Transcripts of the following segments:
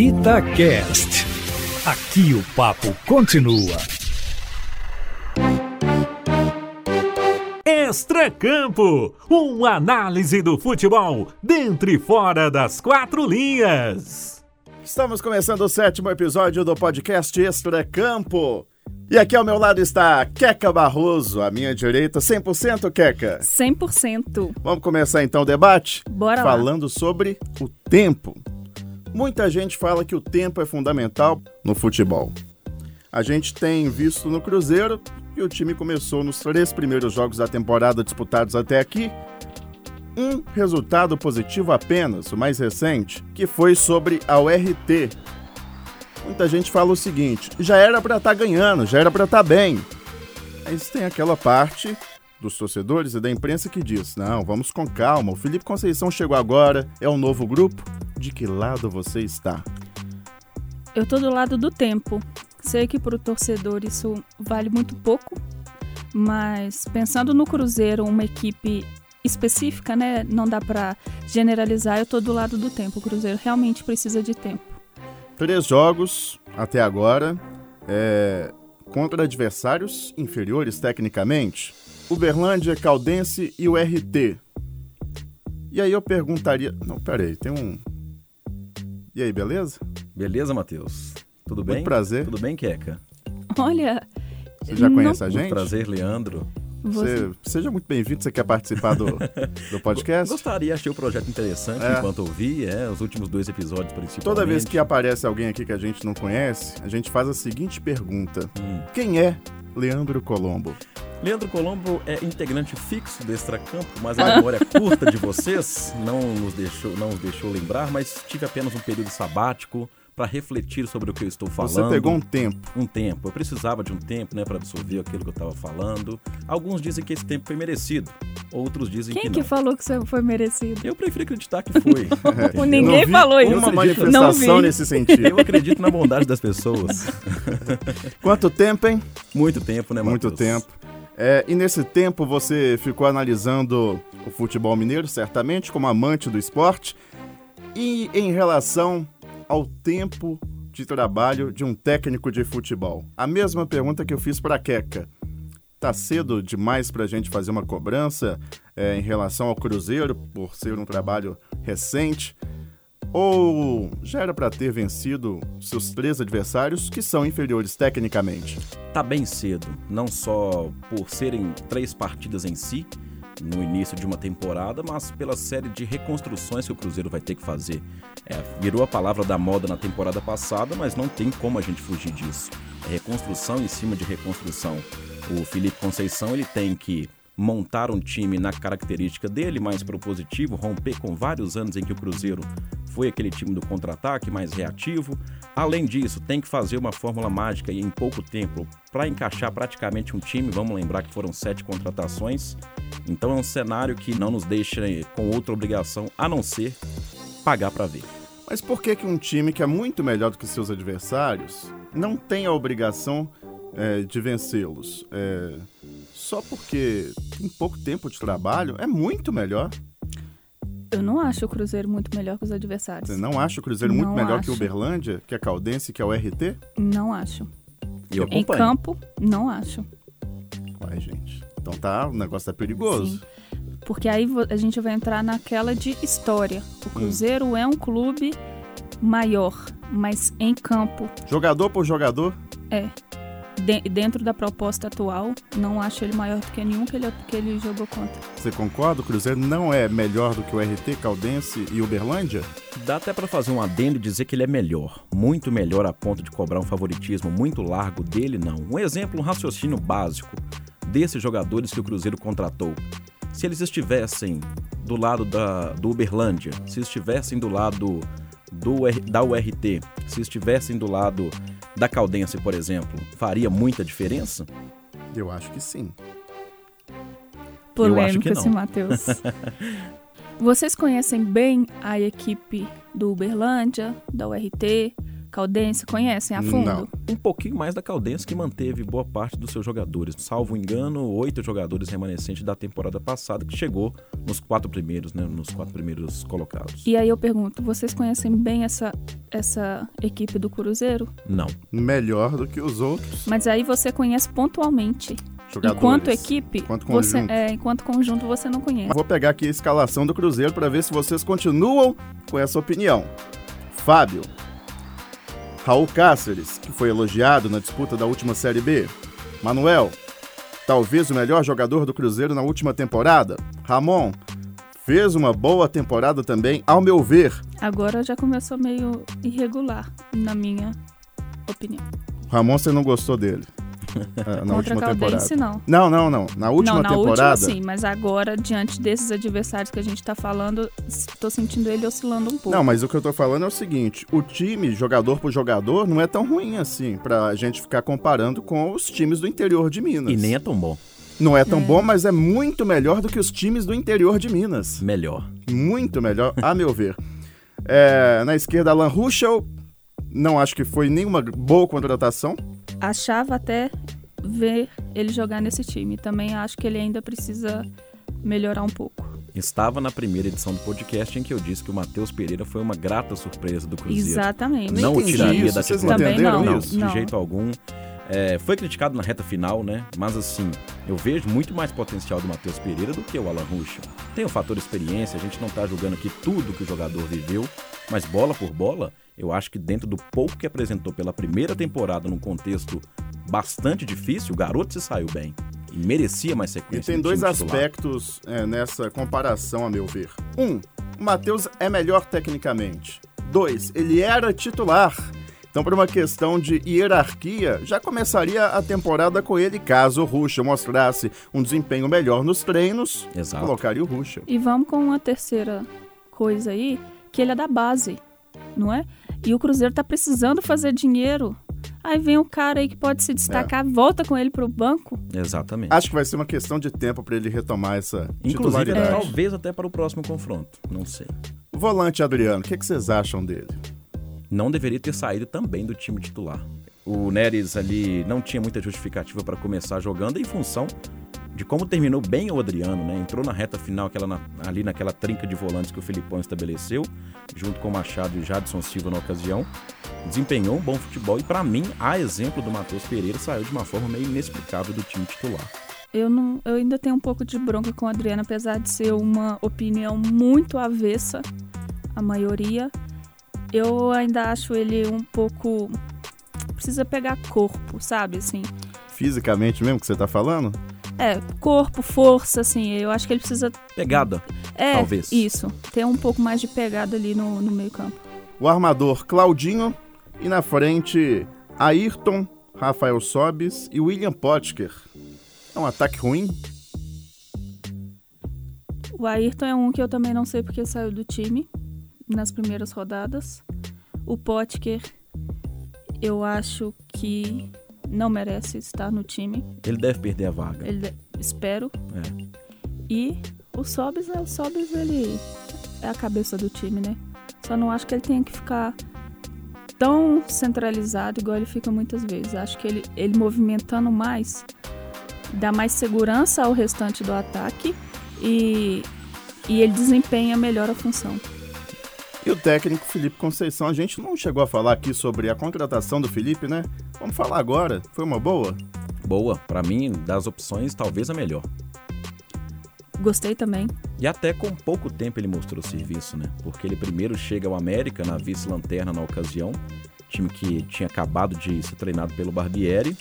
Itacast. Aqui o papo continua. Extracampo, uma análise do futebol dentro e fora das quatro linhas. Estamos começando o sétimo episódio do podcast Extracampo. E aqui ao meu lado está Queca Barroso, à minha direita, 100% Queca. 100%. Vamos começar então o debate? Bora lá. Falando sobre o tempo. Muita gente fala que o tempo é fundamental no futebol. A gente tem visto no Cruzeiro que o time começou nos três primeiros jogos da temporada disputados até aqui. Um resultado positivo apenas, o mais recente, que foi sobre a URT, muita gente fala o seguinte: já era para estar tá ganhando, já era para estar tá bem. Mas tem aquela parte dos torcedores e da imprensa que diz: não, vamos com calma. O Felipe Conceição chegou agora, é um novo grupo. De que lado você está? Eu tô do lado do tempo. Sei que para o torcedor isso vale muito pouco, mas pensando no Cruzeiro, uma equipe específica, né? Não dá para generalizar. Eu tô do lado do tempo. O Cruzeiro realmente precisa de tempo. Três jogos até agora é, contra adversários inferiores tecnicamente. Uberlândia, Caldense e o RT. E aí eu perguntaria. Não, peraí, tem um. E aí, beleza? Beleza, Matheus? Tudo bem? Muito prazer. Tudo bem, Queca? Olha. Você já conhece não... a gente? Muito prazer, Leandro. Você, seja muito bem-vindo. Você quer participar do, do podcast? Gostaria, achei o projeto interessante é. enquanto ouvi, é, os últimos dois episódios principalmente. Toda vez que aparece alguém aqui que a gente não conhece, a gente faz a seguinte pergunta: hum. Quem é Leandro Colombo? Leandro Colombo é integrante fixo do Extracampo, mas a memória curta de vocês não nos deixou, não nos deixou lembrar, mas tive apenas um período sabático para refletir sobre o que eu estou falando. Você pegou um tempo. Um tempo. Eu precisava de um tempo, né, para absorver aquilo que eu estava falando. Alguns dizem que esse tempo foi merecido, outros dizem Quem que não. Quem que falou que você foi merecido? Eu prefiro acreditar que foi. é. Ninguém falou isso. Uma manifestação nesse sentido. Eu acredito na bondade das pessoas. Quanto tempo, hein? Muito tempo, né, Matheus? Muito tempo. É, e nesse tempo você ficou analisando o futebol mineiro, certamente, como amante do esporte. E em relação ao tempo de trabalho de um técnico de futebol? A mesma pergunta que eu fiz para a Queca. Tá cedo demais para a gente fazer uma cobrança é, em relação ao Cruzeiro, por ser um trabalho recente? Ou já era para ter vencido seus três adversários que são inferiores tecnicamente? Tá bem cedo, não só por serem três partidas em si, no início de uma temporada, mas pela série de reconstruções que o Cruzeiro vai ter que fazer. É, virou a palavra da moda na temporada passada, mas não tem como a gente fugir disso. É reconstrução em cima de reconstrução. O Felipe Conceição ele tem que montar um time na característica dele, mais propositivo, romper com vários anos em que o Cruzeiro foi aquele time do contra-ataque mais reativo. Além disso, tem que fazer uma fórmula mágica e em pouco tempo para encaixar praticamente um time. Vamos lembrar que foram sete contratações. Então é um cenário que não nos deixa com outra obrigação a não ser pagar para ver. Mas por que, que um time que é muito melhor do que seus adversários não tem a obrigação é, de vencê-los? É, só porque tem pouco tempo de trabalho é muito melhor. Eu não acho o Cruzeiro muito melhor que os adversários. Você não acha o Cruzeiro muito não melhor acho. que o Uberlândia, que a Caldense, que é o RT? Não acho. Eu em campo, não acho. Uai, gente. Então tá, o negócio tá perigoso. Sim. Porque aí a gente vai entrar naquela de história. O Cruzeiro hum. é um clube maior, mas em campo. Jogador por jogador? É. De dentro da proposta atual, não acho ele maior do que nenhum que ele, que ele jogou contra. Você concorda? O Cruzeiro não é melhor do que o RT, Caldense e Uberlândia? Dá até para fazer um adendo e dizer que ele é melhor. Muito melhor a ponto de cobrar um favoritismo muito largo dele, não. Um exemplo, um raciocínio básico desses jogadores que o Cruzeiro contratou. Se eles estivessem do lado da, do Uberlândia, se estivessem do lado do, da URT, se estivessem do lado da Caldense, por exemplo, faria muita diferença? Eu acho que sim. Polêmico esse Matheus. Vocês conhecem bem a equipe do Uberlândia, da URT, Caldense, conhecem a fundo? Não. Um pouquinho mais da Caldense que manteve boa parte dos seus jogadores. Salvo engano, oito jogadores remanescentes da temporada passada que chegou nos quatro primeiros, né? Nos quatro primeiros colocados. E aí eu pergunto, vocês conhecem bem essa, essa equipe do Cruzeiro? Não. Melhor do que os outros Mas aí você conhece pontualmente. jogadores. Enquanto equipe, Enquanto você, conjunto. é, enquanto conjunto você não conhece. Vou pegar aqui a escalação do Cruzeiro para ver se vocês continuam com essa opinião. Fábio. Raul Cáceres, que foi elogiado na disputa da última Série B. Manuel, talvez o melhor jogador do Cruzeiro na última temporada. Ramon, fez uma boa temporada também, ao meu ver. Agora já começou meio irregular, na minha opinião. Ramon, você não gostou dele na Contra última temporada. Caldense, não. Não, não, não. Na última não, na temporada. última sim, mas agora, diante desses adversários que a gente tá falando, tô sentindo ele oscilando um pouco. Não, mas o que eu tô falando é o seguinte: o time, jogador por jogador, não é tão ruim assim, pra gente ficar comparando com os times do interior de Minas. E nem é tão bom. Não é tão bom, mas é muito melhor do que os times do interior de Minas. Melhor. Muito melhor, a meu ver. É, na esquerda, Alan Ruschel. Não acho que foi nenhuma boa contratação. Achava até ver ele jogar nesse time. Também acho que ele ainda precisa melhorar um pouco. Estava na primeira edição do podcast em que eu disse que o Matheus Pereira foi uma grata surpresa do Cruzeiro. Exatamente. Não o tiraria isso, da vocês titularidade. entenderam Também não, isso? de não. jeito algum. É, foi criticado na reta final, né? Mas assim, eu vejo muito mais potencial do Matheus Pereira do que o Alan Ruschel. Tem o fator experiência, a gente não tá julgando aqui tudo que o jogador viveu, mas bola por bola, eu acho que dentro do pouco que apresentou pela primeira temporada num contexto bastante difícil, o garoto se saiu bem. E merecia mais E sequência. tem no dois aspectos é, nessa comparação, a meu ver. Um, o Matheus é melhor tecnicamente. Dois, ele era titular. Então, por uma questão de hierarquia, já começaria a temporada com ele caso o Ruschel mostrasse um desempenho melhor nos treinos. Exato. Colocaria o Ruschel. E vamos com uma terceira coisa aí, que ele é da base, não é? E o Cruzeiro tá precisando fazer dinheiro. Aí vem um cara aí que pode se destacar, volta com ele pro banco. Exatamente. Acho que vai ser uma questão de tempo para ele retomar essa Inclusive, titularidade. talvez até para o próximo confronto. Não sei. O volante Adriano, o que, que vocês acham dele? não deveria ter saído também do time titular. O Neres ali não tinha muita justificativa para começar jogando em função de como terminou bem o Adriano, né? Entrou na reta final aquela na- ali naquela trinca de volantes que o Filipão estabeleceu, junto com o Machado e o Jadson Silva na ocasião. Desempenhou um bom futebol e, para mim, a exemplo do Matheus Pereira, saiu de uma forma meio inexplicável do time titular. Eu, não, eu ainda tenho um pouco de bronca com o Adriano, apesar de ser uma opinião muito avessa, a maioria. Eu ainda acho ele um pouco. Precisa pegar corpo, sabe? Assim. Fisicamente mesmo que você tá falando? É, corpo, força, assim. Eu acho que ele precisa. Pegada. É, Talvez. isso. Ter um pouco mais de pegada ali no, no meio-campo. O armador Claudinho e na frente Ayrton, Rafael Sobis e William Potker. É um ataque ruim? O Ayrton é um que eu também não sei porque saiu do time nas primeiras rodadas. O Potker, eu acho que não merece estar no time. Ele deve perder a vaga. Ele, espero. É. E o Sobis, né? O Sobis, ele é a cabeça do time, né? Só não acho que ele tenha que ficar tão centralizado igual ele fica muitas vezes. Acho que ele, ele movimentando mais dá mais segurança ao restante do ataque e, e ele desempenha melhor a função. E o técnico Felipe Conceição, a gente não chegou a falar aqui sobre a contratação do Felipe, né? Vamos falar agora. Foi uma boa? Boa. Para mim, das opções, talvez a melhor. Gostei também. E até com pouco tempo ele mostrou serviço, né? Porque ele primeiro chega ao América na vice-lanterna na ocasião, time que tinha acabado de ser treinado pelo Barbieri,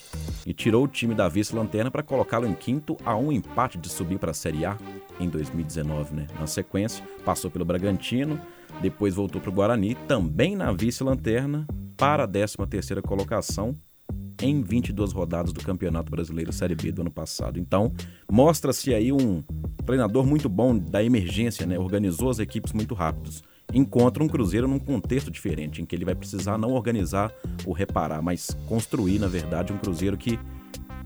e tirou o time da vice-lanterna para colocá-lo em quinto a um empate de subir para a Série A em 2019, né? Na sequência, passou pelo Bragantino, depois voltou para o Guarani, também na vice-lanterna, para a 13ª colocação em 22 rodadas do Campeonato Brasileiro Série B do ano passado. Então, mostra-se aí um treinador muito bom da emergência, né? Organizou as equipes muito rápidos. Encontra um Cruzeiro num contexto diferente, em que ele vai precisar não organizar ou reparar, mas construir, na verdade, um Cruzeiro que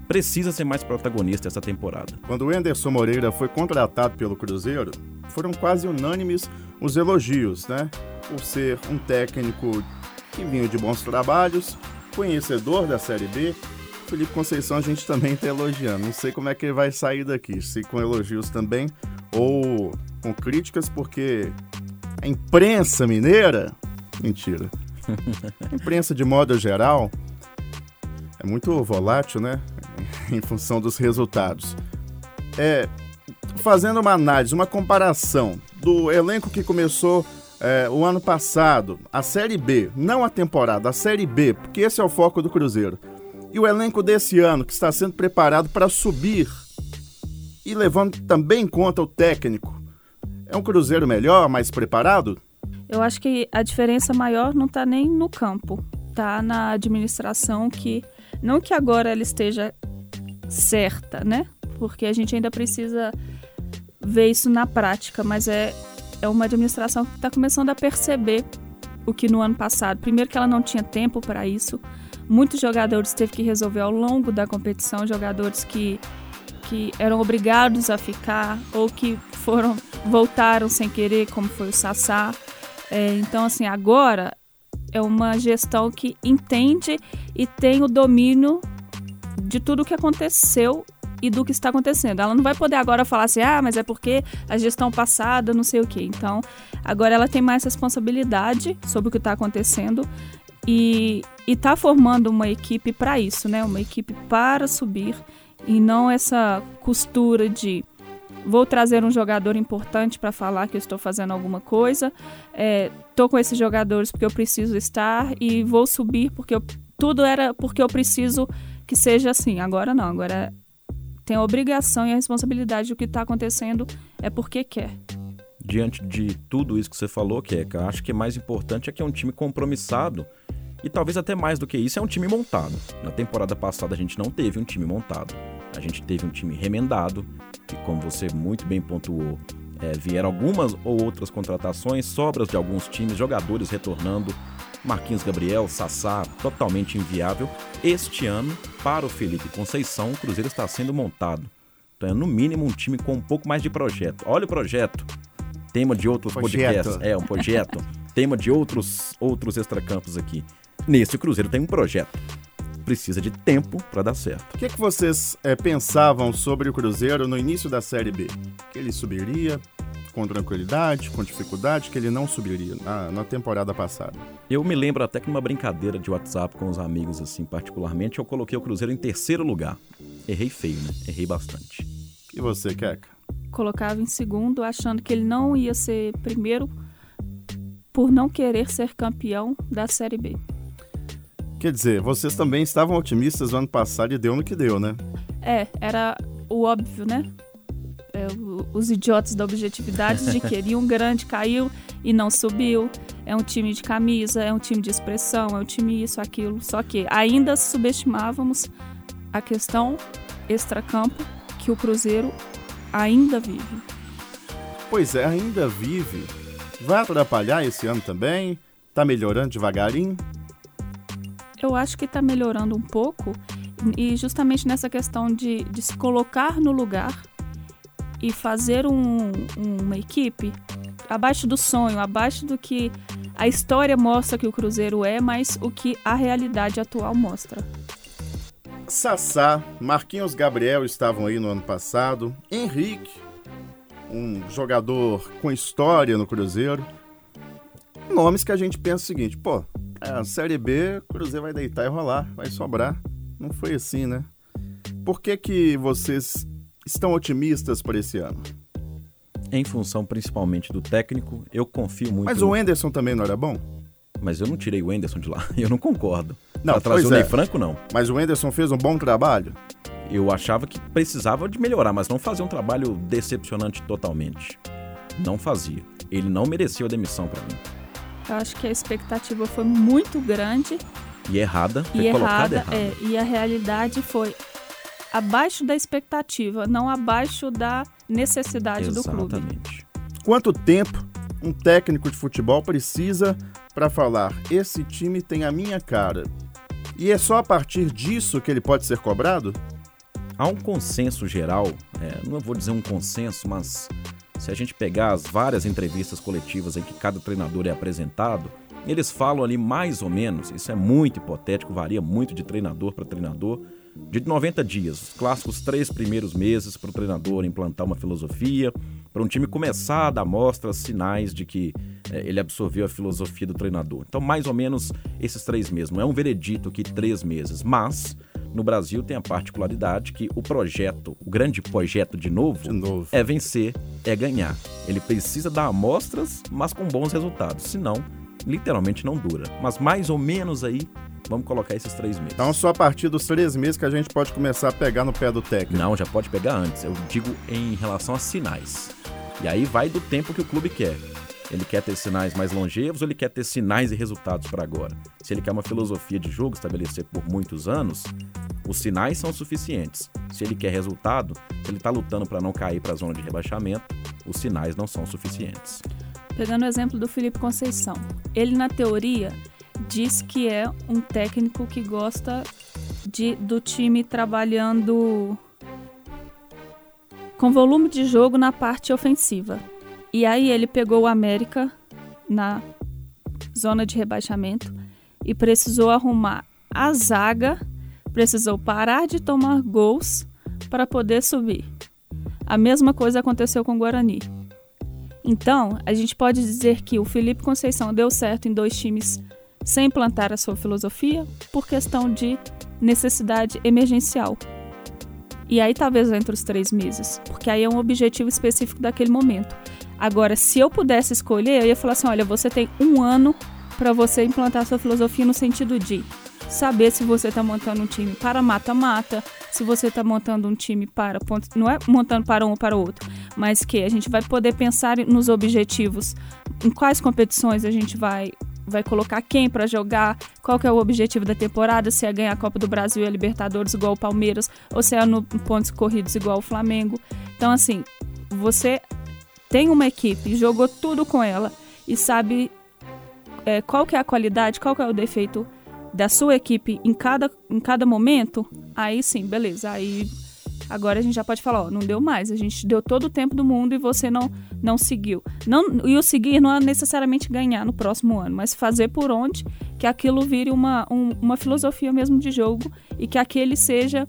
precisa ser mais protagonista essa temporada. Quando o Anderson Moreira foi contratado pelo Cruzeiro, foram quase unânimes os elogios, né? Por ser um técnico que vinha de bons trabalhos, conhecedor da Série B. Felipe Conceição a gente também está elogiando. Não sei como é que ele vai sair daqui, se com elogios também ou com críticas, porque a imprensa mineira. Mentira. A imprensa, de modo geral, é muito volátil, né? em função dos resultados. É, fazendo uma análise, uma comparação do elenco que começou é, o ano passado, a Série B, não a temporada, a Série B, porque esse é o foco do Cruzeiro, e o elenco desse ano que está sendo preparado para subir e levando também em conta o técnico, é um Cruzeiro melhor, mais preparado? Eu acho que a diferença maior não está nem no campo, está na administração que não que agora ela esteja certa, né? Porque a gente ainda precisa ver isso na prática, mas é, é uma administração que está começando a perceber o que no ano passado, primeiro que ela não tinha tempo para isso, muitos jogadores teve que resolver ao longo da competição, jogadores que, que eram obrigados a ficar ou que foram voltaram sem querer, como foi o Sassá. É, então, assim, agora é uma gestão que entende e tem o domínio de tudo o que aconteceu e do que está acontecendo. Ela não vai poder agora falar assim, ah, mas é porque a gestão passada, não sei o quê. Então, agora ela tem mais responsabilidade sobre o que está acontecendo e está formando uma equipe para isso, né? Uma equipe para subir e não essa costura de vou trazer um jogador importante para falar que eu estou fazendo alguma coisa, estou é, com esses jogadores porque eu preciso estar e vou subir porque eu, tudo era porque eu preciso que seja assim. Agora não, agora tem a obrigação e a responsabilidade do que está acontecendo é porque quer. Diante de tudo isso que você falou, Keka, acho que mais importante é que é um time compromissado e talvez até mais do que isso, é um time montado. Na temporada passada a gente não teve um time montado. A gente teve um time remendado, que como você muito bem pontuou, é, vieram algumas ou outras contratações, sobras de alguns times, jogadores retornando, Marquinhos Gabriel, Sassá, totalmente inviável. Este ano, para o Felipe Conceição, o Cruzeiro está sendo montado. Então é no mínimo um time com um pouco mais de projeto. Olha o projeto. Tema de outros projeto. podcasts. É, um projeto. Tema de outros, outros extracampos aqui. Nesse Cruzeiro tem um projeto. Precisa de tempo para dar certo. O que, é que vocês é, pensavam sobre o Cruzeiro no início da Série B? Que ele subiria, com tranquilidade, com dificuldade, que ele não subiria na, na, temporada passada. Eu me lembro até que numa brincadeira de WhatsApp com os amigos, assim, particularmente, eu coloquei o Cruzeiro em terceiro lugar. Errei feio, né? Errei bastante. E você, Keka? Colocava em segundo, achando que ele não ia ser primeiro por não querer ser campeão da Série B. Quer dizer, vocês também estavam otimistas no ano passado e deu no que deu, né? É, era o óbvio, né? é, os idiotas da objetividade de que um grande caiu e não subiu. É um time de camisa, é um time de expressão, é um time isso, aquilo. Só que ainda subestimávamos a questão extracampo que o Cruzeiro ainda vive. Pois é, ainda vive. Vai atrapalhar esse ano também? Tá melhorando devagarinho? Eu acho que tá melhorando um pouco e justamente nessa questão de, de se colocar no lugar e fazer um, uma equipe abaixo do sonho, abaixo do que a história mostra que o Cruzeiro é, mas o que a realidade atual mostra. Sassá, Marquinhos Gabriel estavam aí no ano passado, Henrique, um jogador com história no Cruzeiro. Nomes que a gente pensa o seguinte, pô, a Série B, o Cruzeiro vai deitar e rolar, vai sobrar. Não foi assim, né? Por que que vocês estão otimistas para esse ano? Em função principalmente do técnico, eu confio muito. Mas no... o Enderson também não era bom? Mas eu não tirei o Enderson de lá, eu não concordo. Não, trazer o Ney é. Franco, não. Mas o Enderson fez um bom trabalho? Eu achava que precisava de melhorar, mas não fazia um trabalho decepcionante totalmente. Não fazia. Ele não merecia a demissão para mim. Eu acho que a expectativa foi muito grande. E errada. Foi e errada, errada. É, e a realidade foi abaixo da expectativa, não abaixo da necessidade Exatamente. do clube. Quanto tempo um técnico de futebol precisa para falar: esse time tem a minha cara? E é só a partir disso que ele pode ser cobrado? Há um consenso geral, é, não vou dizer um consenso, mas se a gente pegar as várias entrevistas coletivas em que cada treinador é apresentado, eles falam ali mais ou menos, isso é muito hipotético, varia muito de treinador para treinador, de 90 dias, os clássicos três primeiros meses para o treinador implantar uma filosofia, para um time começar a dar mostras, sinais de que é, ele absorveu a filosofia do treinador. Então, mais ou menos esses três meses. Não é um veredito que três meses, mas no Brasil tem a particularidade que o projeto, o grande projeto de novo, De novo. é vencer, é ganhar. Ele precisa dar amostras, mas com bons resultados. Senão, literalmente não dura. Mas mais ou menos aí, vamos colocar esses três meses. Então, só a partir dos três meses que a gente pode começar a pegar no pé do técnico. Não, já pode pegar antes. Eu digo em relação a sinais. E aí vai do tempo que o clube quer. Ele quer ter sinais mais longevos ou ele quer ter sinais e resultados para agora? Se ele quer uma filosofia de jogo estabelecer por muitos anos, os sinais são suficientes. Se ele quer resultado, se ele está lutando para não cair para a zona de rebaixamento, os sinais não são suficientes. Pegando o exemplo do Felipe Conceição. Ele, na teoria, diz que é um técnico que gosta de, do time trabalhando com volume de jogo na parte ofensiva. E aí ele pegou o América na zona de rebaixamento e precisou arrumar a zaga, precisou parar de tomar gols para poder subir. A mesma coisa aconteceu com o Guarani. Então, a gente pode dizer que o Felipe Conceição deu certo em dois times sem implantar a sua filosofia por questão de necessidade emergencial. E aí talvez entre os três meses, porque aí é um objetivo específico daquele momento. Agora, se eu pudesse escolher, eu ia falar assim: olha, você tem um ano para você implantar sua filosofia no sentido de saber se você está montando um time para mata-mata, se você está montando um time para pontos, não é montando para um ou para outro, mas que a gente vai poder pensar nos objetivos, em quais competições a gente vai vai colocar quem para jogar, qual que é o objetivo da temporada, se é ganhar a Copa do Brasil e a Libertadores igual o Palmeiras, ou se é no pontos corridos igual o Flamengo. Então assim, você tem uma equipe, jogou tudo com ela e sabe é, qual que é a qualidade, qual que é o defeito da sua equipe em cada, em cada momento, aí sim, beleza. Aí agora a gente já pode falar, ó, não deu mais. A gente deu todo o tempo do mundo e você não, não seguiu. Não, e o seguir não é necessariamente ganhar no próximo ano, mas fazer por onde que aquilo vire uma, um, uma filosofia mesmo de jogo e que aquele seja,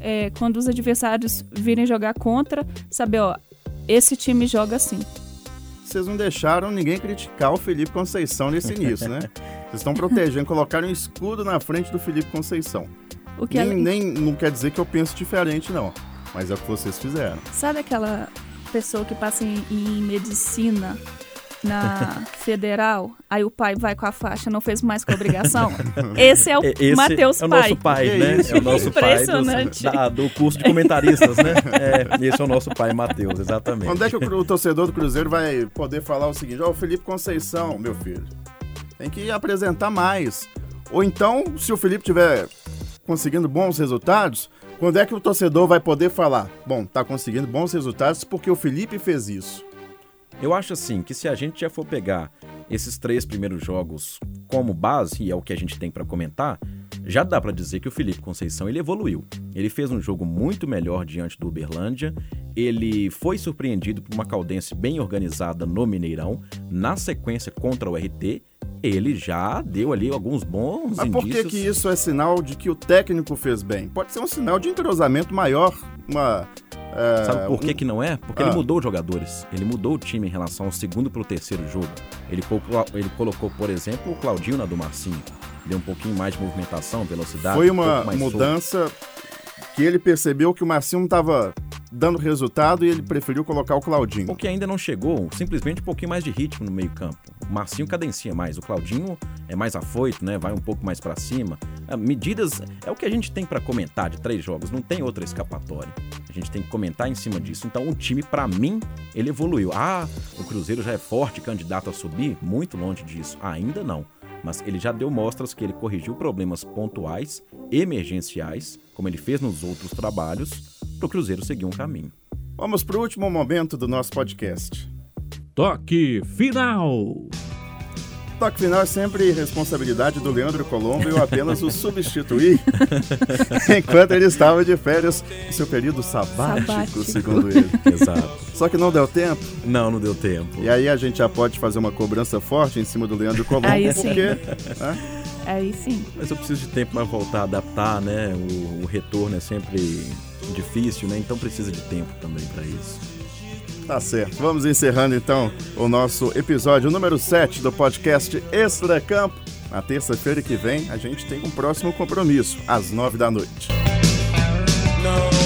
é, quando os adversários virem jogar contra, saber, ó, esse time joga assim. Vocês não deixaram ninguém criticar o Felipe Conceição nesse início, né? Vocês estão protegendo, colocaram um escudo na frente do Felipe Conceição. O que Nem, é- nem não quer dizer que eu penso diferente, não. Mas é o que vocês fizeram. Sabe aquela pessoa que passa em, em medicina na federal, aí o pai vai com a faixa, não fez mais com a obrigação? Esse é o Esse Matheus é o pai. nosso pai, Que né? É o nosso pai dos- Impressionante. da- do curso de comentaristas, né? É, esse é o nosso pai, Matheus, exatamente. Quando é que o, o torcedor do Cruzeiro vai poder falar o seguinte: Ó, o Felipe Conceição, meu filho, tem que apresentar mais. Ou então, se o Felipe tiver conseguindo bons resultados, quando é que o torcedor vai poder falar? Bom, tá conseguindo bons resultados porque o Felipe fez isso. Eu acho assim que se a gente já for pegar esses três primeiros jogos como base, e é o que a gente tem para comentar, já dá para dizer que o Felipe Conceição ele evoluiu. Ele fez um jogo muito melhor diante do Uberlândia. Ele foi surpreendido por uma Caldense bem organizada no Mineirão. Na sequência contra o RT, ele já deu ali alguns bons Mas por que, indícios. que isso é sinal de que o técnico fez bem? Pode ser um sinal de entrosamento maior, uma. É, Sabe por que, um- que não é? Porque Ah. ele mudou os jogadores. Ele mudou o time em relação ao segundo para o terceiro jogo. Ele, ele colocou, por exemplo, o Claudinho na do Marcinho. Deu um pouquinho mais de movimentação, velocidade. Foi um uma pouco mais solto. Que ele percebeu que o Marcinho não estava dando resultado e ele preferiu colocar o Claudinho. Porque ainda não chegou, simplesmente um pouquinho mais de ritmo no meio-campo. O Marcinho cadencia mais, o Claudinho é mais afoito, né? Vai um pouco mais para cima. Ah, Medidas é o que a gente tem para comentar de três jogos, não tem outra escapatória. A gente tem que comentar em cima disso. Então, o time, para mim, ele evoluiu. Ah, o Cruzeiro já é forte, candidato a subir? Muito longe disso. Ainda não. Mas ele já deu mostras que ele corrigiu problemas pontuais, emergenciais, como ele fez nos outros trabalhos, para o Cruzeiro seguir um caminho. Vamos para o último momento do nosso podcast. Toque final. Toque final é sempre responsabilidade do Leandro Colombo e eu apenas o substituí enquanto ele estava de férias, seu período sabático, sabático, segundo ele. Exato. Só que não deu tempo? Não, não deu tempo. E aí a gente já pode fazer uma cobrança forte em cima do Leandro Colombo, aí porque. Né? Aí sim. Mas eu preciso de tempo para voltar a adaptar, né? O, o retorno é sempre difícil, né? Então precisa de tempo também para isso. Tá certo. Vamos encerrando então o nosso episódio número 7 do podcast Extra Campo. Na terça-feira que vem a gente tem um próximo compromisso, às 9 da noite. Não.